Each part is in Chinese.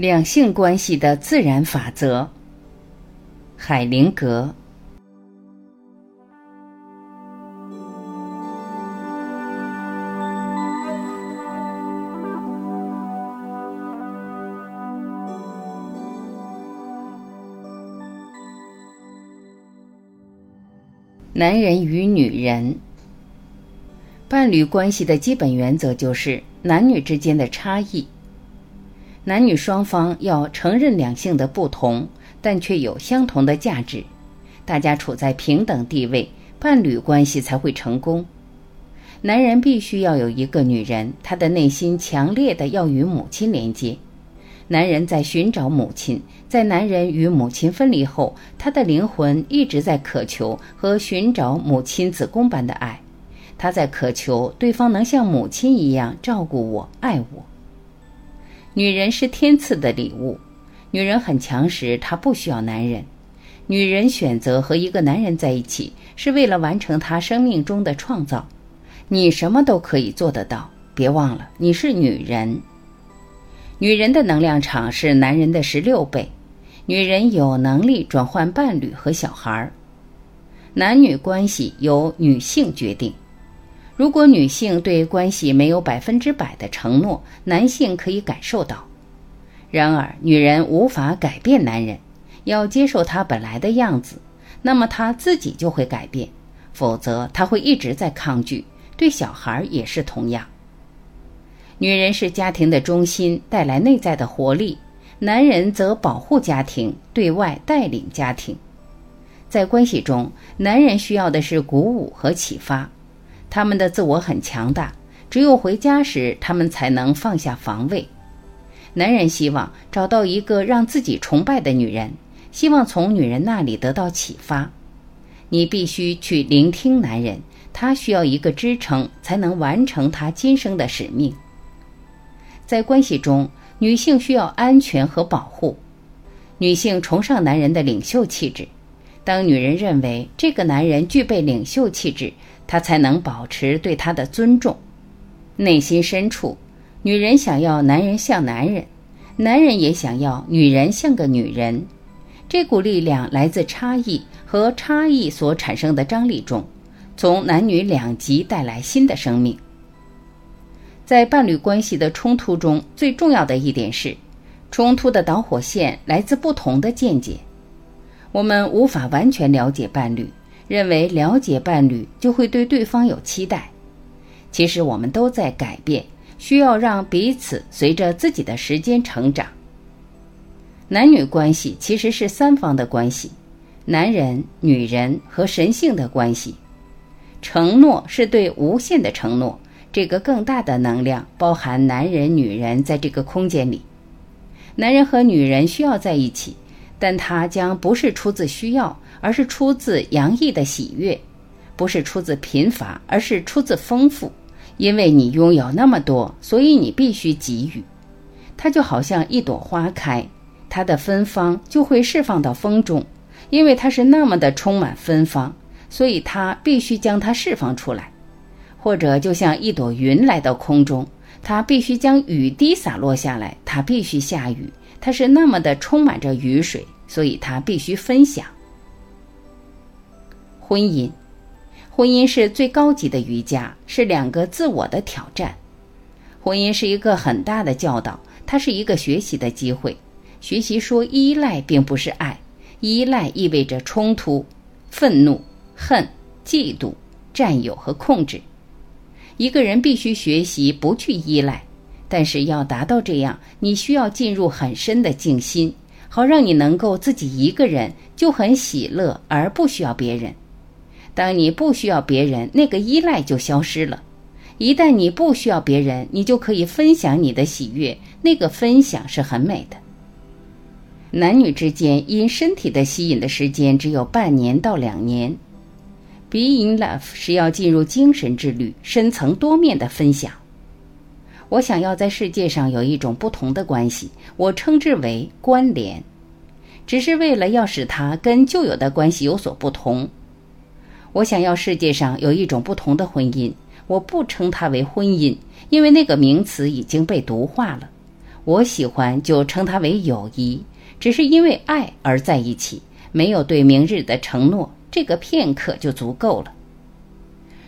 两性关系的自然法则，海灵格。男人与女人，伴侣关系的基本原则就是男女之间的差异。男女双方要承认两性的不同，但却有相同的价值，大家处在平等地位，伴侣关系才会成功。男人必须要有一个女人，他的内心强烈的要与母亲连接。男人在寻找母亲，在男人与母亲分离后，他的灵魂一直在渴求和寻找母亲子宫般的爱，他在渴求对方能像母亲一样照顾我、爱我。女人是天赐的礼物，女人很强时，她不需要男人。女人选择和一个男人在一起，是为了完成她生命中的创造。你什么都可以做得到，别忘了你是女人。女人的能量场是男人的十六倍，女人有能力转换伴侣和小孩儿。男女关系由女性决定。如果女性对关系没有百分之百的承诺，男性可以感受到。然而，女人无法改变男人，要接受他本来的样子，那么他自己就会改变，否则他会一直在抗拒。对小孩也是同样。女人是家庭的中心，带来内在的活力；男人则保护家庭，对外带领家庭。在关系中，男人需要的是鼓舞和启发。他们的自我很强大，只有回家时，他们才能放下防卫。男人希望找到一个让自己崇拜的女人，希望从女人那里得到启发。你必须去聆听男人，他需要一个支撑，才能完成他今生的使命。在关系中，女性需要安全和保护。女性崇尚男人的领袖气质。当女人认为这个男人具备领袖气质，他才能保持对他的尊重。内心深处，女人想要男人像男人，男人也想要女人像个女人。这股力量来自差异和差异所产生的张力中，从男女两极带来新的生命。在伴侣关系的冲突中，最重要的一点是，冲突的导火线来自不同的见解。我们无法完全了解伴侣，认为了解伴侣就会对对方有期待。其实我们都在改变，需要让彼此随着自己的时间成长。男女关系其实是三方的关系：男人、女人和神性的关系。承诺是对无限的承诺，这个更大的能量包含男人、女人在这个空间里。男人和女人需要在一起。但它将不是出自需要，而是出自洋溢的喜悦；不是出自贫乏，而是出自丰富。因为你拥有那么多，所以你必须给予。它就好像一朵花开，它的芬芳就会释放到风中，因为它是那么的充满芬芳，所以它必须将它释放出来。或者就像一朵云来到空中，它必须将雨滴洒落下来，它必须下雨。它是那么的充满着雨水，所以它必须分享。婚姻，婚姻是最高级的瑜伽，是两个自我的挑战。婚姻是一个很大的教导，它是一个学习的机会。学习说依赖并不是爱，依赖意味着冲突、愤怒、恨、嫉妒、占有和控制。一个人必须学习不去依赖。但是要达到这样，你需要进入很深的静心，好让你能够自己一个人就很喜乐，而不需要别人。当你不需要别人，那个依赖就消失了。一旦你不需要别人，你就可以分享你的喜悦，那个分享是很美的。男女之间因身体的吸引的时间只有半年到两年 Be in Love 是要进入精神之旅，深层多面的分享。我想要在世界上有一种不同的关系，我称之为关联，只是为了要使它跟旧有的关系有所不同。我想要世界上有一种不同的婚姻，我不称它为婚姻，因为那个名词已经被毒化了。我喜欢就称它为友谊，只是因为爱而在一起，没有对明日的承诺，这个片刻就足够了。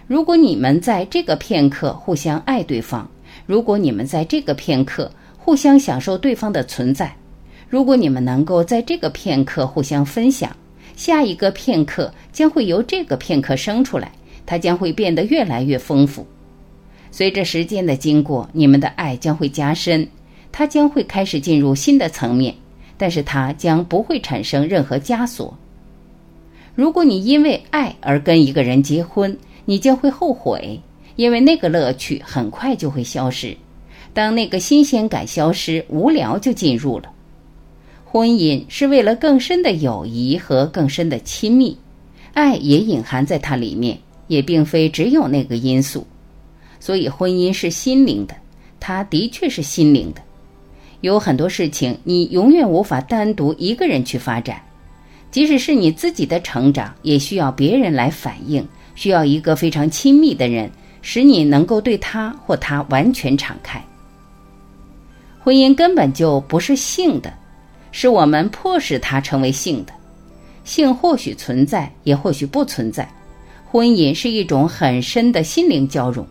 如果你们在这个片刻互相爱对方，如果你们在这个片刻互相享受对方的存在，如果你们能够在这个片刻互相分享，下一个片刻将会由这个片刻生出来，它将会变得越来越丰富。随着时间的经过，你们的爱将会加深。它将会开始进入新的层面，但是它将不会产生任何枷锁。如果你因为爱而跟一个人结婚，你将会后悔，因为那个乐趣很快就会消失。当那个新鲜感消失，无聊就进入了。婚姻是为了更深的友谊和更深的亲密，爱也隐含在它里面，也并非只有那个因素。所以，婚姻是心灵的，它的确是心灵的。有很多事情，你永远无法单独一个人去发展，即使是你自己的成长，也需要别人来反映，需要一个非常亲密的人，使你能够对他或他完全敞开。婚姻根本就不是性的，是我们迫使它成为性的。性或许存在，也或许不存在。婚姻是一种很深的心灵交融。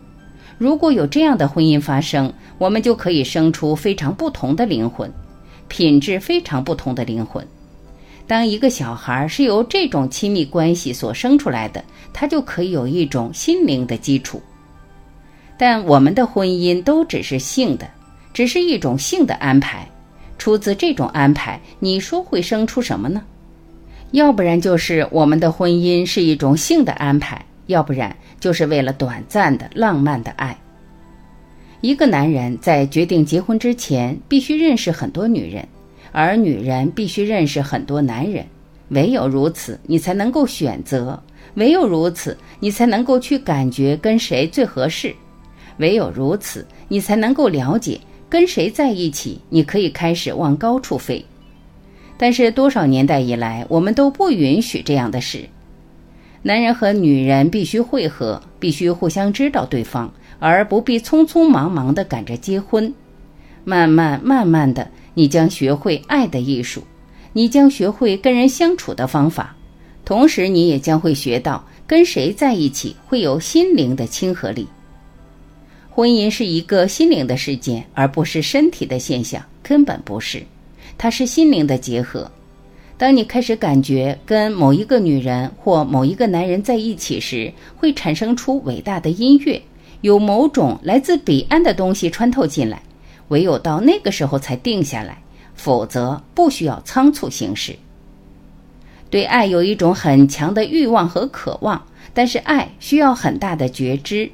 如果有这样的婚姻发生，我们就可以生出非常不同的灵魂，品质非常不同的灵魂。当一个小孩是由这种亲密关系所生出来的，他就可以有一种心灵的基础。但我们的婚姻都只是性的，只是一种性的安排。出自这种安排，你说会生出什么呢？要不然就是我们的婚姻是一种性的安排。要不然就是为了短暂的浪漫的爱。一个男人在决定结婚之前，必须认识很多女人，而女人必须认识很多男人。唯有如此，你才能够选择；唯有如此，你才能够去感觉跟谁最合适；唯有如此，你才能够了解跟谁在一起，你可以开始往高处飞。但是多少年代以来，我们都不允许这样的事。男人和女人必须会合，必须互相知道对方，而不必匆匆忙忙地赶着结婚。慢慢慢慢的，你将学会爱的艺术，你将学会跟人相处的方法，同时你也将会学到跟谁在一起会有心灵的亲和力。婚姻是一个心灵的事件，而不是身体的现象，根本不是，它是心灵的结合。当你开始感觉跟某一个女人或某一个男人在一起时，会产生出伟大的音乐，有某种来自彼岸的东西穿透进来，唯有到那个时候才定下来，否则不需要仓促行事。对爱有一种很强的欲望和渴望，但是爱需要很大的觉知，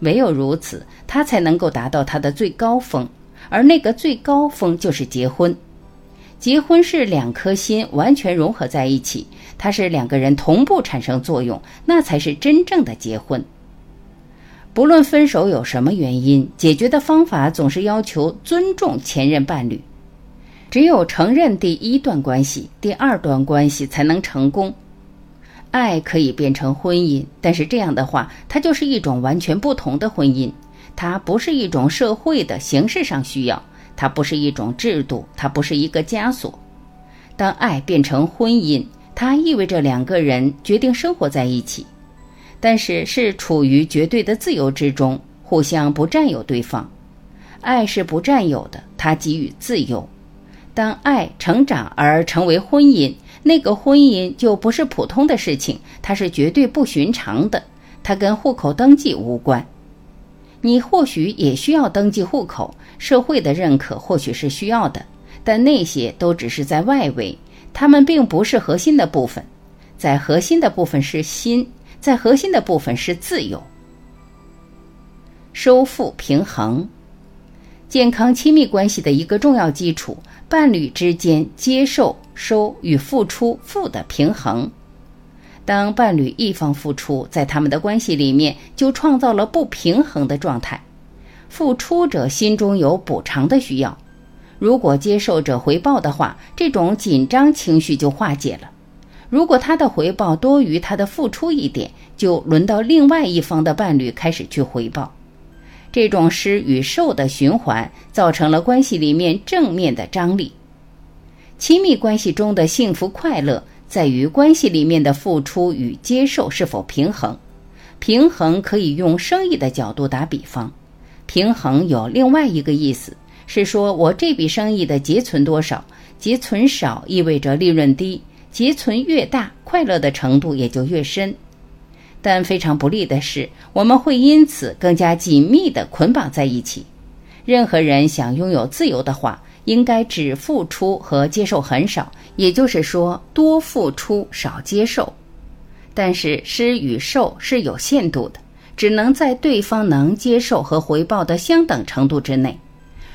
唯有如此，它才能够达到它的最高峰，而那个最高峰就是结婚。结婚是两颗心完全融合在一起，它是两个人同步产生作用，那才是真正的结婚。不论分手有什么原因，解决的方法总是要求尊重前任伴侣。只有承认第一段关系，第二段关系才能成功。爱可以变成婚姻，但是这样的话，它就是一种完全不同的婚姻，它不是一种社会的形式上需要。它不是一种制度，它不是一个枷锁。当爱变成婚姻，它意味着两个人决定生活在一起，但是是处于绝对的自由之中，互相不占有对方。爱是不占有的，它给予自由。当爱成长而成为婚姻，那个婚姻就不是普通的事情，它是绝对不寻常的，它跟户口登记无关。你或许也需要登记户口，社会的认可或许是需要的，但那些都只是在外围，它们并不是核心的部分。在核心的部分是心，在核心的部分是自由。收付平衡，健康亲密关系的一个重要基础，伴侣之间接受、收与付出负的平衡。当伴侣一方付出，在他们的关系里面就创造了不平衡的状态。付出者心中有补偿的需要，如果接受者回报的话，这种紧张情绪就化解了。如果他的回报多于他的付出一点，就轮到另外一方的伴侣开始去回报。这种施与受的循环造成了关系里面正面的张力。亲密关系中的幸福快乐在于关系里面的付出与接受是否平衡。平衡可以用生意的角度打比方，平衡有另外一个意思是说我这笔生意的结存多少，结存少意味着利润低，结存越大，快乐的程度也就越深。但非常不利的是，我们会因此更加紧密地捆绑在一起。任何人想拥有自由的话，应该只付出和接受很少，也就是说，多付出少接受。但是施与受是有限度的，只能在对方能接受和回报的相等程度之内。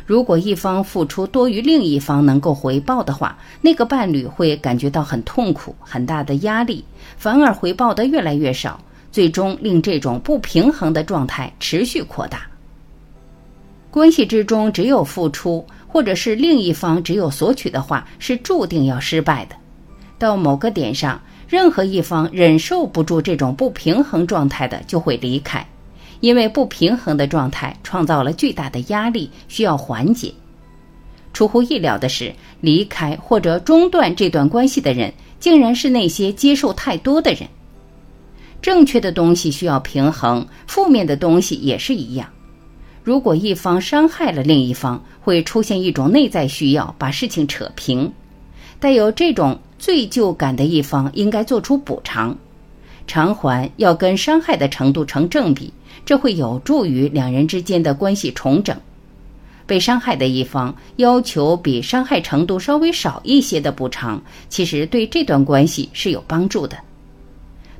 如果一方付出多于另一方能够回报的话，那个伴侣会感觉到很痛苦、很大的压力，反而回报的越来越少。最终令这种不平衡的状态持续扩大。关系之中只有付出，或者是另一方只有索取的话，是注定要失败的。到某个点上，任何一方忍受不住这种不平衡状态的，就会离开，因为不平衡的状态创造了巨大的压力，需要缓解。出乎意料的是，离开或者中断这段关系的人，竟然是那些接受太多的人。正确的东西需要平衡，负面的东西也是一样。如果一方伤害了另一方，会出现一种内在需要把事情扯平。带有这种罪疚感的一方应该做出补偿，偿还要跟伤害的程度成正比，这会有助于两人之间的关系重整。被伤害的一方要求比伤害程度稍微少一些的补偿，其实对这段关系是有帮助的。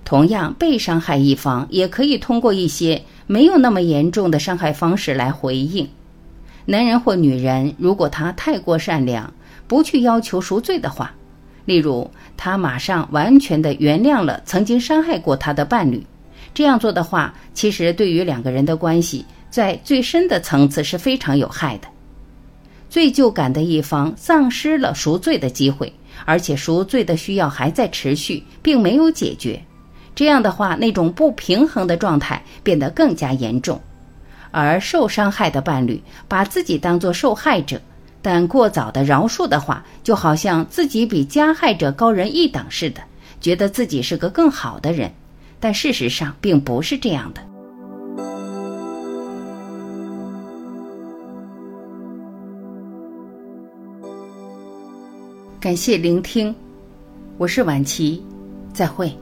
同样，被伤害一方也可以通过一些没有那么严重的伤害方式来回应。男人或女人，如果他太过善良，不去要求赎罪的话，例如他马上完全的原谅了曾经伤害过他的伴侣，这样做的话，其实对于两个人的关系，在最深的层次是非常有害的。罪疚感的一方丧失了赎罪的机会，而且赎罪的需要还在持续，并没有解决。这样的话，那种不平衡的状态变得更加严重，而受伤害的伴侣把自己当作受害者，但过早的饶恕的话，就好像自己比加害者高人一等似的，觉得自己是个更好的人，但事实上并不是这样的。感谢聆听，我是晚琪，再会。